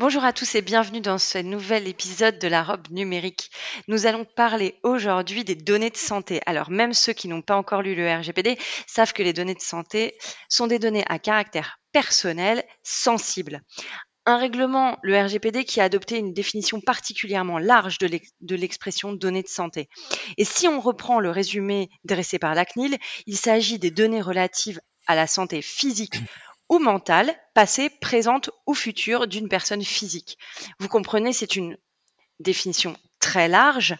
Bonjour à tous et bienvenue dans ce nouvel épisode de la robe numérique. Nous allons parler aujourd'hui des données de santé. Alors même ceux qui n'ont pas encore lu le RGPD savent que les données de santé sont des données à caractère personnel sensible. Un règlement, le RGPD, qui a adopté une définition particulièrement large de l'expression données de santé. Et si on reprend le résumé dressé par la CNIL, il s'agit des données relatives à la santé physique ou mentale, passée, présente ou future d'une personne physique. Vous comprenez, c'est une définition très large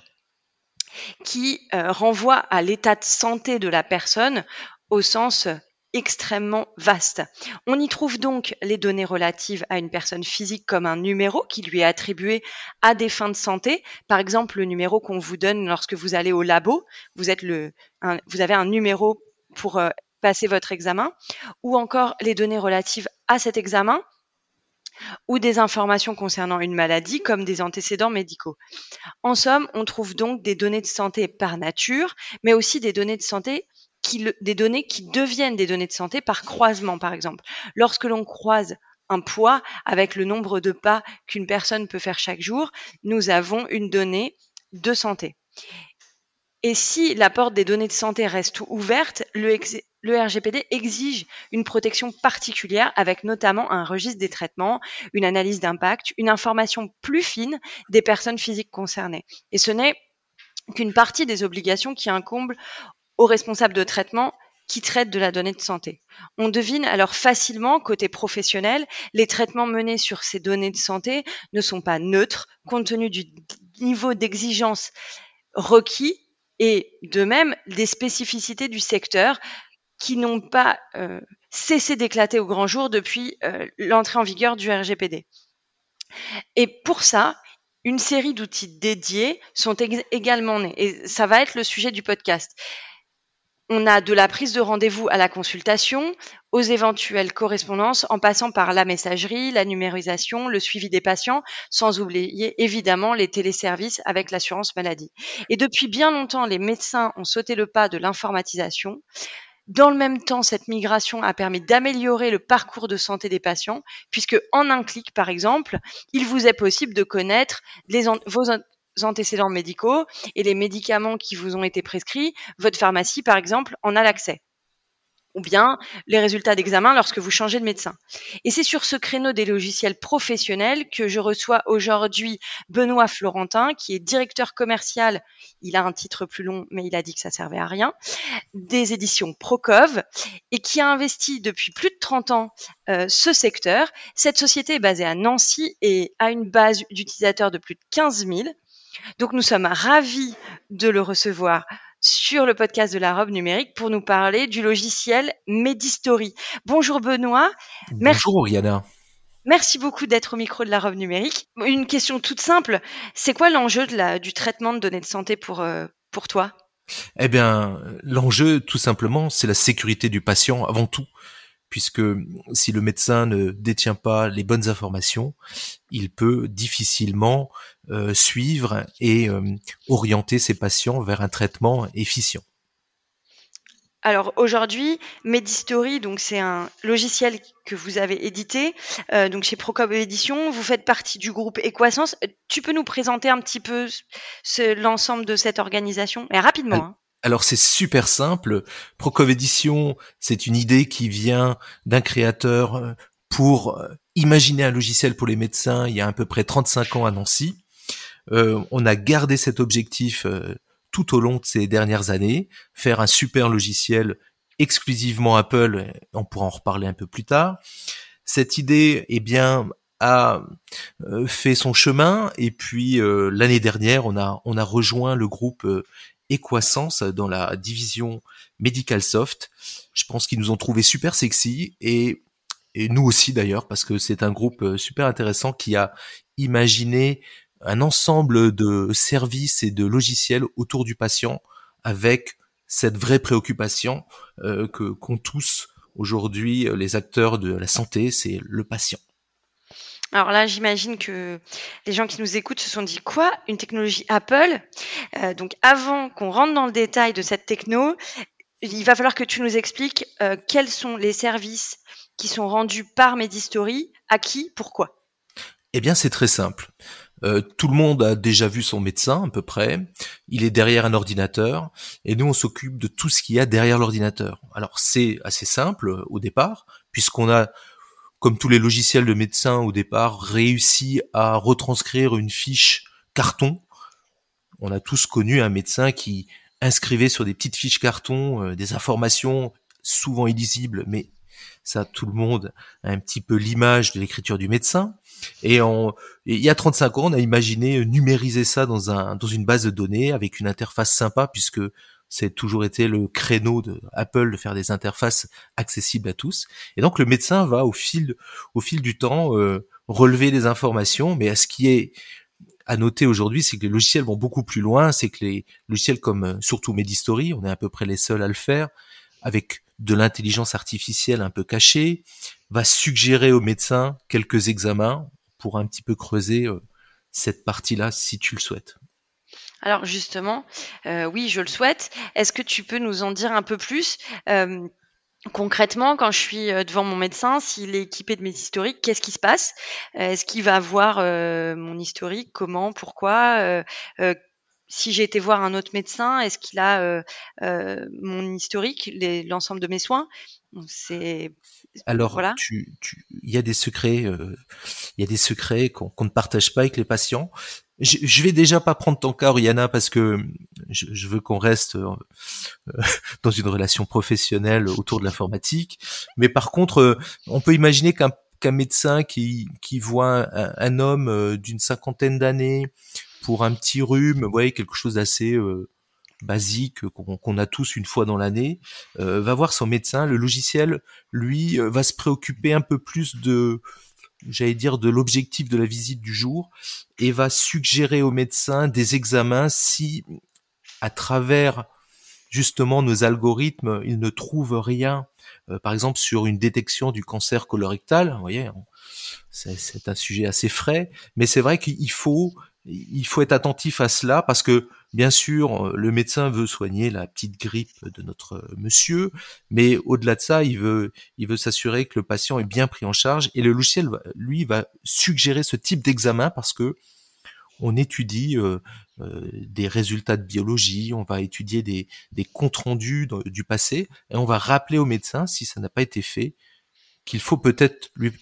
qui euh, renvoie à l'état de santé de la personne au sens extrêmement vaste. On y trouve donc les données relatives à une personne physique comme un numéro qui lui est attribué à des fins de santé. Par exemple, le numéro qu'on vous donne lorsque vous allez au labo, vous, êtes le, vous avez un numéro pour euh, passer votre examen, ou encore les données relatives à cet examen, ou des informations concernant une maladie comme des antécédents médicaux. En somme, on trouve donc des données de santé par nature, mais aussi des données de santé qui, des données qui deviennent des données de santé par croisement, par exemple. Lorsque l'on croise un poids avec le nombre de pas qu'une personne peut faire chaque jour, nous avons une donnée de santé. Et si la porte des données de santé reste ouverte, le, le RGPD exige une protection particulière avec notamment un registre des traitements, une analyse d'impact, une information plus fine des personnes physiques concernées. Et ce n'est qu'une partie des obligations qui incombent aux responsables de traitement qui traitent de la donnée de santé. On devine alors facilement, côté professionnel, les traitements menés sur ces données de santé ne sont pas neutres compte tenu du niveau d'exigence requis et de même des spécificités du secteur qui n'ont pas euh, cessé d'éclater au grand jour depuis euh, l'entrée en vigueur du RGPD. Et pour ça, une série d'outils dédiés sont également nés. Et ça va être le sujet du podcast. On a de la prise de rendez-vous à la consultation, aux éventuelles correspondances, en passant par la messagerie, la numérisation, le suivi des patients, sans oublier évidemment les téléservices avec l'assurance maladie. Et depuis bien longtemps, les médecins ont sauté le pas de l'informatisation. Dans le même temps, cette migration a permis d'améliorer le parcours de santé des patients, puisque en un clic, par exemple, il vous est possible de connaître vos antécédents médicaux et les médicaments qui vous ont été prescrits. Votre pharmacie, par exemple, en a l'accès ou bien les résultats d'examen lorsque vous changez de médecin. Et c'est sur ce créneau des logiciels professionnels que je reçois aujourd'hui Benoît Florentin, qui est directeur commercial, il a un titre plus long, mais il a dit que ça servait à rien, des éditions Procov, et qui a investi depuis plus de 30 ans euh, ce secteur. Cette société est basée à Nancy et a une base d'utilisateurs de plus de 15 000. Donc nous sommes ravis de le recevoir sur le podcast de la robe numérique pour nous parler du logiciel Medistory. Bonjour Benoît. Bonjour Yana. Merci beaucoup d'être au micro de la robe numérique. Une question toute simple, c'est quoi l'enjeu du traitement de données de santé pour, euh, pour toi? Eh bien, l'enjeu tout simplement, c'est la sécurité du patient avant tout puisque si le médecin ne détient pas les bonnes informations, il peut difficilement euh, suivre et euh, orienter ses patients vers un traitement efficient. Alors aujourd'hui, Medistory, donc c'est un logiciel que vous avez édité, euh, donc chez Procop Édition. Vous faites partie du groupe Equasens. Tu peux nous présenter un petit peu l'ensemble de cette organisation, mais rapidement. Hein. Alors c'est super simple. Procov Edition, c'est une idée qui vient d'un créateur euh, pour euh, imaginer un logiciel pour les médecins il y a à peu près 35 ans à Nancy. Euh, on a gardé cet objectif tout au long de ces dernières années, faire un super logiciel exclusivement Apple, on pourra en reparler un peu plus tard. Cette idée, eh bien, a fait son chemin et puis l'année dernière, on a on a rejoint le groupe Equasens dans la division Medical Soft. Je pense qu'ils nous ont trouvé super sexy et, et nous aussi d'ailleurs parce que c'est un groupe euh, super intéressant qui a imaginé un ensemble de services et de logiciels autour du patient avec cette vraie préoccupation euh, que qu'ont tous aujourd'hui les acteurs de la santé, c'est le patient. Alors là, j'imagine que les gens qui nous écoutent se sont dit quoi? Une technologie Apple? Euh, Donc avant qu'on rentre dans le détail de cette techno, il va falloir que tu nous expliques euh, quels sont les services qui sont rendus par Medistory, à qui, pourquoi? Eh bien, c'est très simple. Euh, tout le monde a déjà vu son médecin à peu près. Il est derrière un ordinateur et nous on s'occupe de tout ce qu'il y a derrière l'ordinateur. Alors c'est assez simple au départ puisqu'on a comme tous les logiciels de médecin au départ réussi à retranscrire une fiche carton. On a tous connu un médecin qui inscrivait sur des petites fiches carton euh, des informations souvent illisibles mais ça tout le monde a un petit peu l'image de l'écriture du médecin. Et, il y a 35 ans, on a imaginé numériser ça dans, un, dans une base de données avec une interface sympa puisque c'est toujours été le créneau de Apple de faire des interfaces accessibles à tous. Et donc le médecin va au fil, au fil du temps euh, relever des informations, mais à ce qui est à noter aujourd'hui, c'est que les logiciels vont beaucoup plus loin, c'est que les logiciels comme euh, surtout Medistory, on est à peu près les seuls à le faire, avec de l'intelligence artificielle un peu cachée, va suggérer au médecin quelques examens pour un petit peu creuser euh, cette partie-là si tu le souhaites. Alors justement, euh, oui, je le souhaite. Est-ce que tu peux nous en dire un peu plus euh, Concrètement, quand je suis devant mon médecin, s'il est équipé de mes historiques, qu'est-ce qui se passe? Est-ce qu'il va voir mon historique? Comment? Pourquoi? Si j'ai été voir un autre médecin, est-ce qu'il a euh, euh, mon historique, l'ensemble de mes soins? C'est alors voilà. tu, tu, il y a des secrets, euh, il y a des secrets qu'on ne partage pas avec les patients. Je, je, vais déjà pas prendre ton cas, Rihanna, parce que je, je veux qu'on reste euh, dans une relation professionnelle autour de l'informatique. Mais par contre, euh, on peut imaginer qu'un médecin qui, qui voit un, un homme d'une cinquantaine d'années pour un petit rhume, vous voyez, quelque chose d'assez euh, basique qu'on a tous une fois dans l'année, euh, va voir son médecin. Le logiciel, lui, euh, va se préoccuper un peu plus de, j'allais dire, de l'objectif de la visite du jour et va suggérer au médecin des examens si, à travers justement nos algorithmes, il ne trouve rien, par exemple sur une détection du cancer colorectal. Vous voyez, c'est un sujet assez frais, mais c'est vrai qu'il faut il faut être attentif à cela parce que bien sûr le médecin veut soigner la petite grippe de notre monsieur, mais au-delà de ça, il veut il veut s'assurer que le patient est bien pris en charge et le logiciel lui va suggérer ce type d'examen parce que on étudie euh, euh, des résultats de biologie, on va étudier des, des comptes rendus du passé et on va rappeler au médecin si ça n'a pas été fait qu'il faut peut-être lui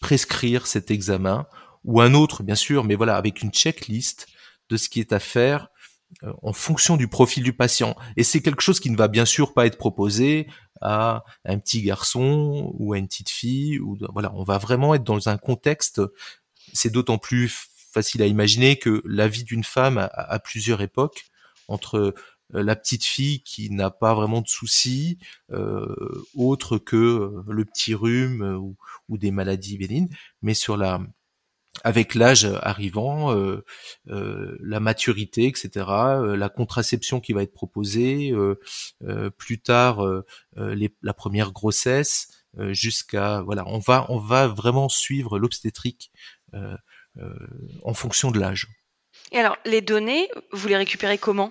prescrire cet examen ou un autre, bien sûr, mais voilà, avec une checklist de ce qui est à faire euh, en fonction du profil du patient. Et c'est quelque chose qui ne va bien sûr pas être proposé à un petit garçon ou à une petite fille. Ou voilà, on va vraiment être dans un contexte. C'est d'autant plus facile à imaginer que la vie d'une femme a, plusieurs époques entre euh, la petite fille qui n'a pas vraiment de soucis euh, autre que euh, le petit rhume ou, ou, des maladies bénignes, mais sur la avec l'âge arrivant, euh, euh, la maturité, etc., euh, la contraception qui va être proposée, plus tard la première grossesse, jusqu'à voilà, on va on va vraiment suivre l'obstétrique en fonction de l'âge. Et alors les données, vous les récupérez comment?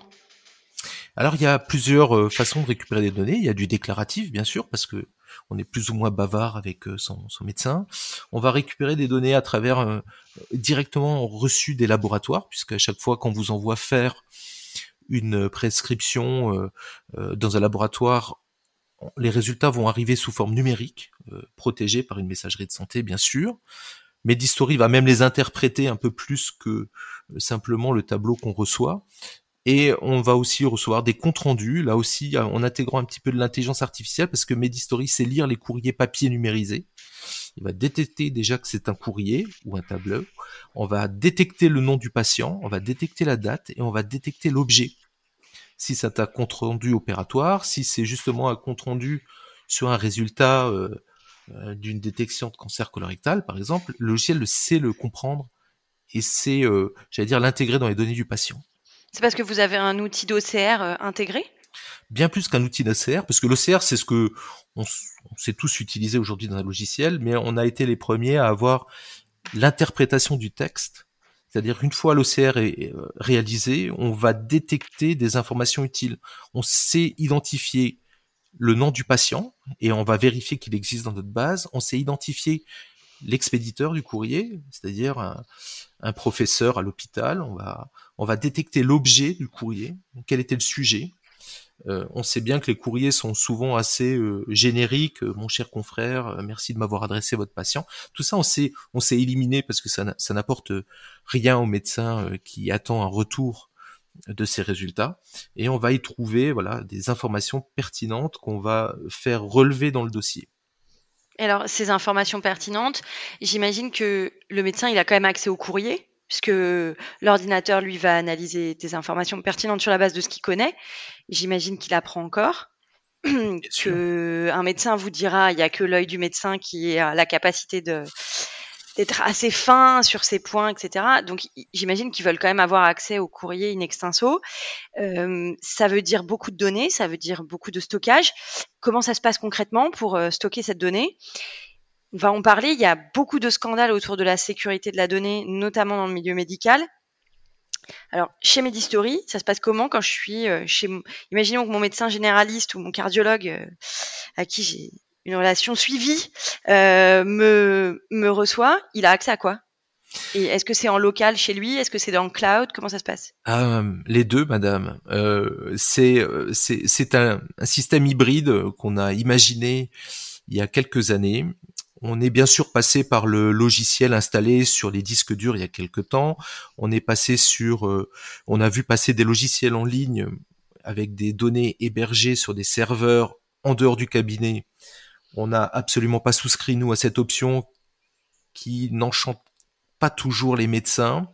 Alors il y a plusieurs façons de récupérer des données. Il y a du déclaratif bien sûr parce que on est plus ou moins bavard avec euh, son, médecin. On va récupérer des données à travers euh, directement reçues des laboratoires, puisque à chaque fois qu'on vous envoie faire une prescription euh, dans un laboratoire, les résultats vont arriver sous forme numérique, protégés par une messagerie de santé, bien sûr. Medistory va même les interpréter un peu plus que simplement le tableau qu'on reçoit. Et on va aussi recevoir des comptes rendus, là aussi en intégrant un petit peu de l'intelligence artificielle, parce que Medistory sait lire les courriers papier numérisés. Il va détecter déjà que c'est un courrier ou un tableau. On va détecter le nom du patient, on va détecter la date et on va détecter l'objet. Si c'est un compte rendu opératoire, si c'est justement un compte rendu sur un résultat euh, euh, d'une détection de cancer colorectal, par exemple, le logiciel sait le comprendre et c'est, j'allais dire, l'intégrer dans les données du patient. C'est parce que vous avez un outil d'OCR intégré? Bien plus qu'un outil d'OCR, parce que l'OCR, c'est ce que on, sait tous utiliser aujourd'hui dans un logiciel, mais on a été les premiers à avoir l'interprétation du texte. C'est-à-dire une fois l'OCR est réalisé, on va détecter des informations utiles. On sait identifier le nom du patient et on va vérifier qu'il existe dans notre base. On sait identifier l'expéditeur du courrier, c'est-à-dire un, professeur à l'hôpital. On va, on va détecter l'objet du courrier, quel était le sujet. Euh, on sait bien que les courriers sont souvent assez euh, génériques. Euh, mon cher confrère, merci de m'avoir adressé votre patient. Tout ça, on sait éliminer parce que ça, n'apporte rien au médecin qui attend un retour de ces résultats. Et on va y trouver, voilà, des informations pertinentes qu'on va faire relever dans le dossier. Alors, ces informations pertinentes, j'imagine que le médecin, il a quand même accès au courrier, puisque l'ordinateur, lui, va analyser des informations pertinentes sur la base de ce qu'il connaît. J'imagine qu'il apprend encore. que un médecin vous dira, il n'y a que l'œil du médecin qui a la capacité de d'être assez fin sur ces points, etc. Donc, j'imagine qu'ils veulent quand même avoir accès au courrier in extenso. Euh, ça veut dire beaucoup de données, ça veut dire beaucoup de stockage. Comment ça se passe concrètement pour euh, stocker cette donnée? On va en parler. Il y a beaucoup de scandales autour de la sécurité de la donnée, notamment dans le milieu médical. Alors, chez Medistory, ça se passe comment quand je suis euh, chez... Imaginons que mon médecin généraliste ou mon cardiologue, à qui j'ai une relation suivie euh, me, reçoit, il a accès à quoi? Et est-ce que c'est en local chez lui? Est-ce que c'est dans le cloud? Comment ça se passe? Les deux, madame. Euh, c'est un, système hybride qu'on a imaginé il y a quelques années. On est bien sûr passé par le logiciel installé sur les disques durs il y a quelques temps. On est passé sur, euh, on a vu passer des logiciels en ligne avec des données hébergées sur des serveurs en dehors du cabinet on n'a absolument pas souscrit, nous, à cette option qui n'enchante pas toujours les médecins.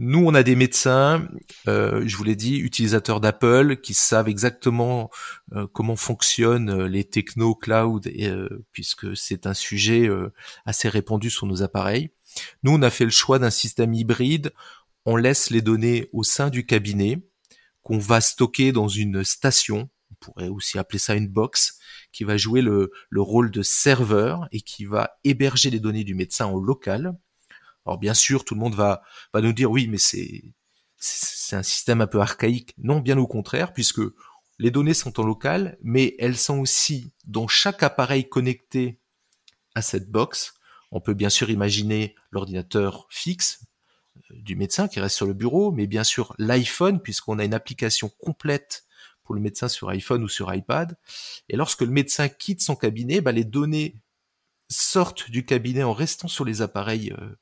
Nous, on a des médecins, euh, je vous l'ai dit, utilisateurs d'Apple, qui savent exactement euh, comment fonctionnent euh, les techno cloud, puisque c'est un sujet assez répandu sur nos appareils. Nous, on a fait le choix d'un système hybride. On laisse les données au sein du cabinet, qu'on va stocker dans une station. On pourrait aussi appeler ça une box, qui va jouer le, rôle de serveur et qui va héberger les données du médecin en local. Alors bien sûr, tout le monde va, nous dire oui, mais c'est c'est un système un peu archaïque. Non, bien au contraire, puisque les données sont en local, mais elles sont aussi dans chaque appareil connecté à cette box. On peut bien sûr imaginer l'ordinateur fixe euh, du médecin qui reste sur le bureau, mais bien sûr l'iPhone, puisqu'on a une application complète pour le médecin sur iPhone ou sur iPad. Et lorsque le médecin quitte son cabinet, bah, les données sortent du cabinet en restant sur les appareils euh,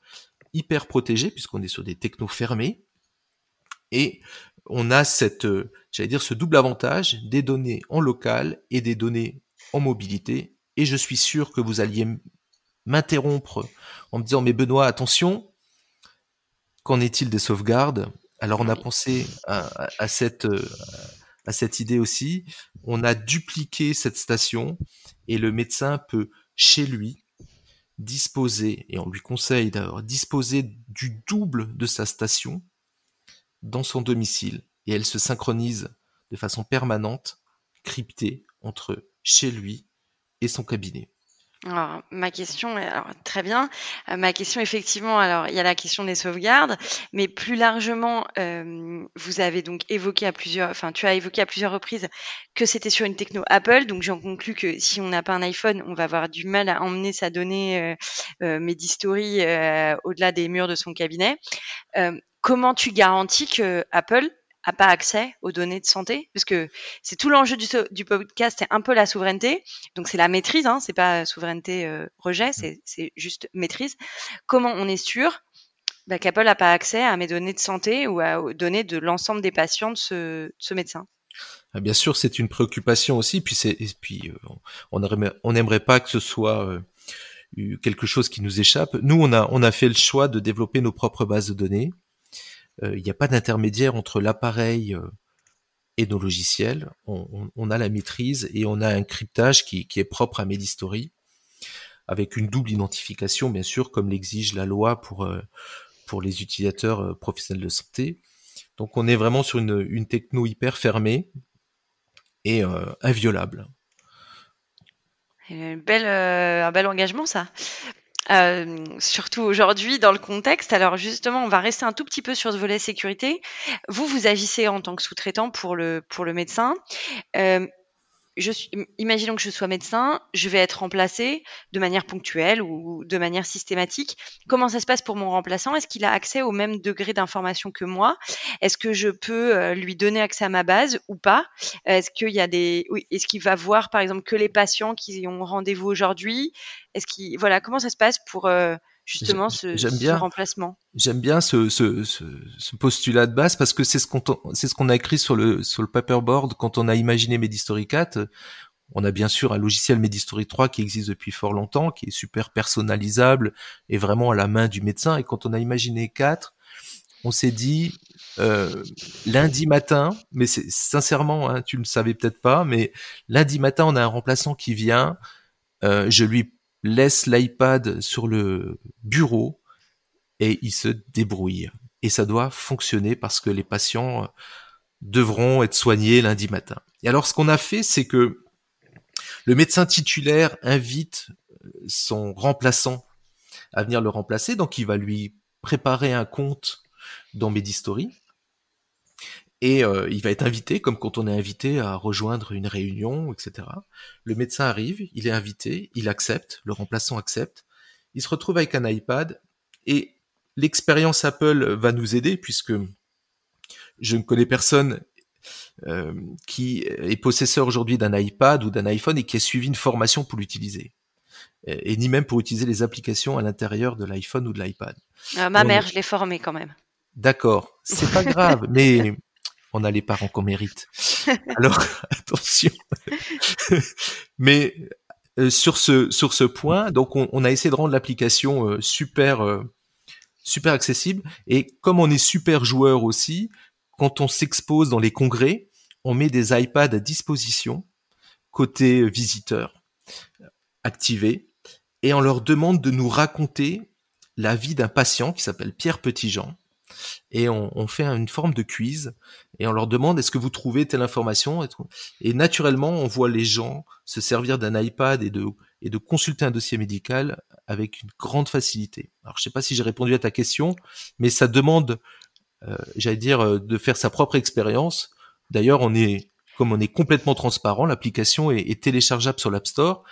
hyper protégés, puisqu'on est sur des technos fermés. Et on a cette, euh, j'allais dire, ce double avantage des données en local et des données en mobilité. Et je suis sûr que vous alliez m'interrompre en me disant, mais Benoît, attention, qu'en est-il des sauvegardes? Alors on a pensé à, cette, euh, à cette idée aussi. On a dupliqué cette station et le médecin peut chez lui disposer, et on lui conseille d'avoir disposer du double de sa station dans son domicile. Et elle se synchronise de façon permanente, cryptée entre chez lui et son cabinet. Alors, ma question, alors, très bien. Euh, ma question, effectivement, alors il y a la question des sauvegardes, mais plus largement, euh, vous avez donc évoqué à plusieurs, enfin, tu as évoqué à plusieurs reprises que c'était sur une techno Apple, donc j'en conclus que si on n'a pas un iPhone, on va avoir du mal à emmener sa donnée euh, euh Medistory au-delà des murs de son cabinet. comment tu garantis que Apple a pas accès aux données de santé parce que c'est tout l'enjeu du, podcast c'est un peu la souveraineté donc c'est la maîtrise hein, c'est pas souveraineté euh, rejet c'est, juste maîtrise comment on est sûr? Bah, qu'Apple n'a pas accès à mes données de santé ou aux données de l'ensemble des patients de ce, médecin ah, Bien sûr, c'est une préoccupation aussi. Puis, euh, on n'aimerait pas que ce soit euh, quelque chose qui nous échappe. Nous, on a fait le choix de développer nos propres bases de données. Euh, il n'y a pas d'intermédiaire entre l'appareil euh, et nos logiciels. On, a la maîtrise et on a un cryptage qui, est propre à Medistory, avec une double identification, bien sûr, comme l'exige la loi pour, euh, les utilisateurs professionnels de santé. Donc on est vraiment sur une, techno hyper fermée et inviolable. Belle, un bel engagement ça. Euh, surtout aujourd'hui dans le contexte. Alors justement, on va rester un tout petit peu sur ce volet sécurité. Vous, vous agissez en tant que sous-traitant pour le pour le médecin. Euh, je suis, imaginons que je sois médecin, je vais être remplacé de manière ponctuelle ou de manière systématique. Comment ça se passe pour mon remplaçant? Est-ce qu'il a accès au même degré d'information que moi? Est-ce que je peux euh, lui donner accès à ma base ou pas? Est-ce qu'il y a des, oui, est-ce qu'il va voir par exemple que les patients qui ont rendez-vous aujourd'hui? Est-ce qu'il, voilà, comment ça se passe pour euh, justement ce, ce, remplacement. J'aime bien ce, ce, ce, postulat de base parce que c'est ce qu'on c'est ce qu'on a écrit sur le sur le paperboard quand on a imaginé Medistory 4. On a bien sûr un logiciel Medistory 3 qui existe depuis fort longtemps, qui est super personnalisable et vraiment à la main du médecin. Et quand on a imaginé 4, on s'est dit euh, lundi matin, mais c'est sincèrement, hein, tu ne le savais peut-être pas, mais lundi matin, on a un remplaçant qui vient. Euh, je lui laisse l'iPad sur le bureau et il se débrouille. Et ça doit fonctionner parce que les patients euh, devront être soignés lundi matin. Et alors ce qu'on a fait, c'est que le médecin titulaire invite euh, son remplaçant à venir le remplacer, donc il va lui préparer un compte dans Medistory et euh, il va être invité, comme quand on est invité à rejoindre une réunion, etc. Le médecin arrive, il est invité, il accepte, le remplaçant accepte, il se retrouve avec un iPad, et l'expérience Apple va nous aider, puisque je ne connais personne euh, qui est possesseur aujourd'hui d'un iPad ou d'un iPhone et qui a suivi une formation pour l'utiliser. Et, ni même pour utiliser les applications à l'intérieur de l'iPhone ou de l'iPad. Euh, ma mère, je l'ai formée quand même. D'accord, c'est pas grave, mais on a les parents qu'on mérite. Alors attention. Mais euh, sur ce sur ce point, donc on, a essayé de rendre l'application euh, super euh, super accessible et comme on est super joueur aussi, quand on s'expose dans les congrès, on met des iPads à disposition côté visiteur activés et on leur demande de nous raconter la vie d'un patient qui s'appelle Pierre Petitjean et on, fait une forme de quiz et on leur demande est-ce que vous trouvez telle information et naturellement on voit les gens se servir d'un iPad et de et de consulter un dossier médical avec une grande facilité. Alors je sais pas si j'ai répondu à ta question, mais ça demande, euh, j'allais dire, euh, de faire sa propre expérience. D'ailleurs, on est comme on est complètement transparent, l'application est, téléchargeable sur l'App Store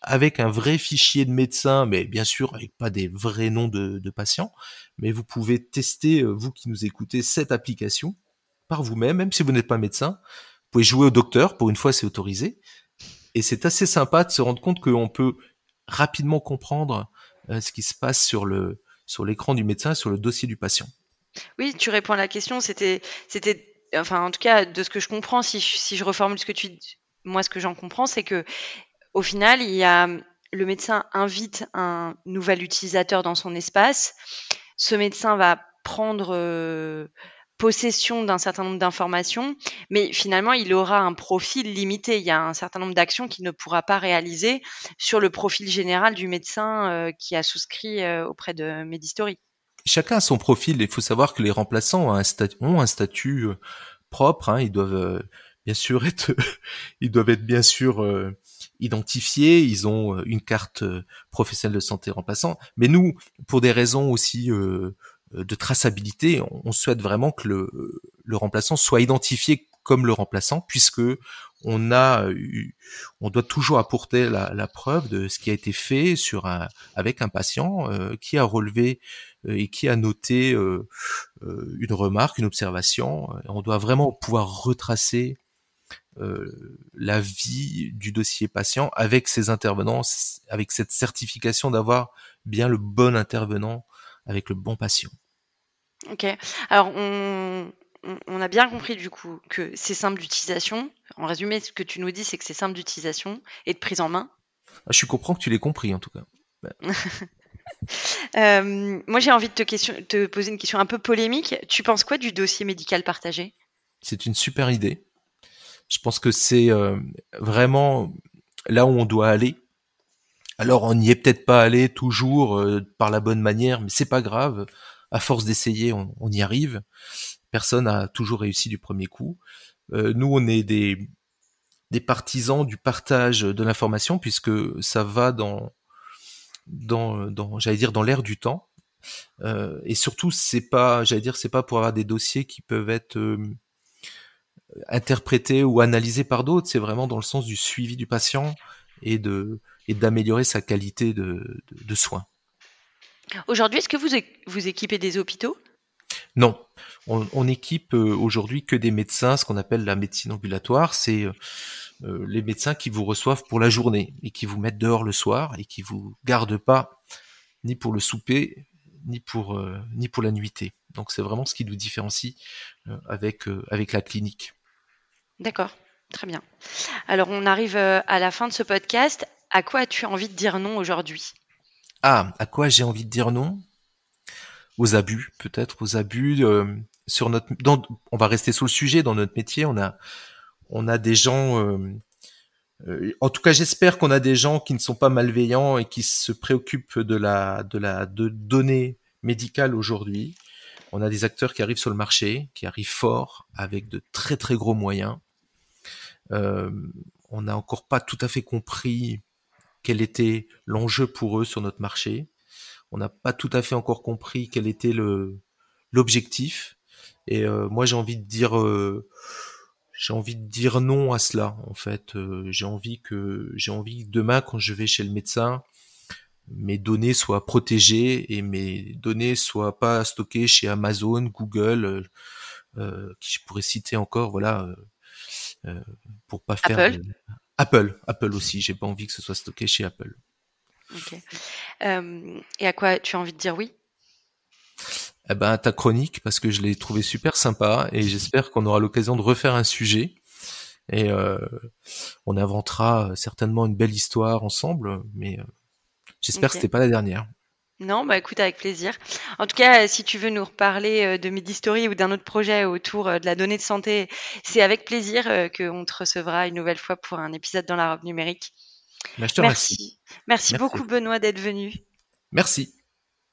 avec un vrai fichier de médecin, mais bien sûr avec pas des vrais noms de, de patients, mais vous pouvez tester, euh, vous qui nous écoutez, cette application par vous-même, même si vous n'êtes pas médecin. Vous pouvez jouer au docteur, pour une fois c'est autorisé, et c'est assez sympa de se rendre compte qu'on peut rapidement comprendre euh, ce qui se passe sur le sur l'écran du médecin, sur le dossier du patient. Oui, tu réponds à la question. C'était, c'était, enfin, en tout cas, de ce que je comprends, si je, reformule ce que tu, moi, ce que j'en comprends, c'est que au final, il y a le médecin invite un nouvel utilisateur dans son espace. Ce médecin va prendre euh, possession d'un certain nombre d'informations, mais finalement, il aura un profil limité. Il y a un certain nombre d'actions qu'il ne pourra pas réaliser sur le profil général du médecin euh, qui a souscrit euh, auprès de Medistory. Chacun a son profil. Il faut savoir que les remplaçants ont un, statut, propre. Hein. Ils doivent bien sûr être, ils doivent être bien sûr identifiés, ils ont euh, une carte euh, professionnelle de santé remplaçant. Mais nous, pour des raisons aussi euh, de traçabilité, on, souhaite vraiment que le, le remplaçant soit identifié comme le remplaçant, puisque on a eu, on doit toujours apporter la, preuve de ce qui a été fait sur un, avec un patient qui a relevé et qui a noté une remarque, une observation. On doit vraiment pouvoir retracer euh, la vie du dossier patient avec ses intervenants, avec cette certification d'avoir bien le bon intervenant avec le bon patient. Ok. Alors on, on a bien compris du coup que c'est simple d'utilisation. En résumé, ce que tu nous dis, c'est que c'est simple d'utilisation et de prise en main. Ah, je comprends que tu l'aies compris en tout cas. euh, moi, j'ai envie de te, question, te poser une question un peu polémique. Tu penses quoi du dossier médical partagé? C'est une super idée. Je pense que c'est euh, vraiment là où on doit aller. Alors on n'y est peut-être pas allé toujours euh, par la bonne manière, mais c'est pas grave. À force d'essayer, on, y arrive. Personne n'a toujours réussi du premier coup. Euh, nous, on est des, des partisans du partage de l'information puisque ça va dans, dans, dans j'allais dire, dans l'air du temps. Euh, et surtout, c'est pas, j'allais dire, c'est pas pour avoir des dossiers qui peuvent être euh, interprétés ou analysés par d'autres. C'est vraiment dans le sens du suivi du patient et de et d'améliorer sa qualité de, de soins. Aujourd'hui, est-ce que vous vous équipez des hôpitaux? Non, on, on équipe euh, aujourd'hui que des médecins, ce qu'on appelle la médecine ambulatoire. C'est euh, euh, les médecins qui vous reçoivent pour la journée et qui vous mettent dehors le soir et qui vous gardent pas ni pour le souper ni pour euh, ni pour la nuitée. Donc c'est vraiment ce qui nous différencie euh, avec avec la clinique. D'accord, très bien. Alors on arrive à la fin de ce podcast. À quoi as-tu envie de dire non aujourd'hui? Ah, à quoi j'ai envie de dire non? Aux abus, peut-être aux abus euh, sur notre. On va rester sur le sujet dans notre métier. On a on a des gens. euh, euh, en tout cas, j'espère qu'on a des gens qui ne sont pas malveillants et qui se préoccupent de la de la de données médicales aujourd'hui. On a des acteurs qui arrivent sur le marché, qui arrivent fort, avec de très très gros moyens. On n'a encore pas tout à fait compris quel était l'enjeu pour eux sur notre marché. On n'a pas tout à fait encore compris quel était le l'objectif. Et euh, moi, j'ai envie de dire, euh, j'ai envie de dire non à cela. En fait, euh, j'ai envie que j'ai envie que demain, quand je vais chez le médecin, mes données soient protégées et mes données soient pas stockées chez Amazon, Google, euh, euh, qui je pourrais citer encore, voilà, euh, euh, pour pas faire Apple. Apple, Apple aussi. J'ai pas envie que ce soit stocké chez Apple. Ok. Euh, et à quoi tu as envie de dire oui? Eh ben, ta chronique, parce que je l'ai trouvé super sympa et j'espère qu'on aura l'occasion de refaire un sujet et euh, on inventera certainement une belle histoire ensemble, mais euh, j'espère que Ok. c'était pas la dernière. Non, bah écoute, avec plaisir. En tout cas, si tu veux nous reparler euh, de Medistory ou d'un autre projet autour euh, de la donnée de santé, c'est avec plaisir euh, qu'on te recevra une nouvelle fois pour un épisode dans la robe numérique. Mais je te remercie. Merci. Merci Merci. beaucoup, Benoît, d'être venu. Merci.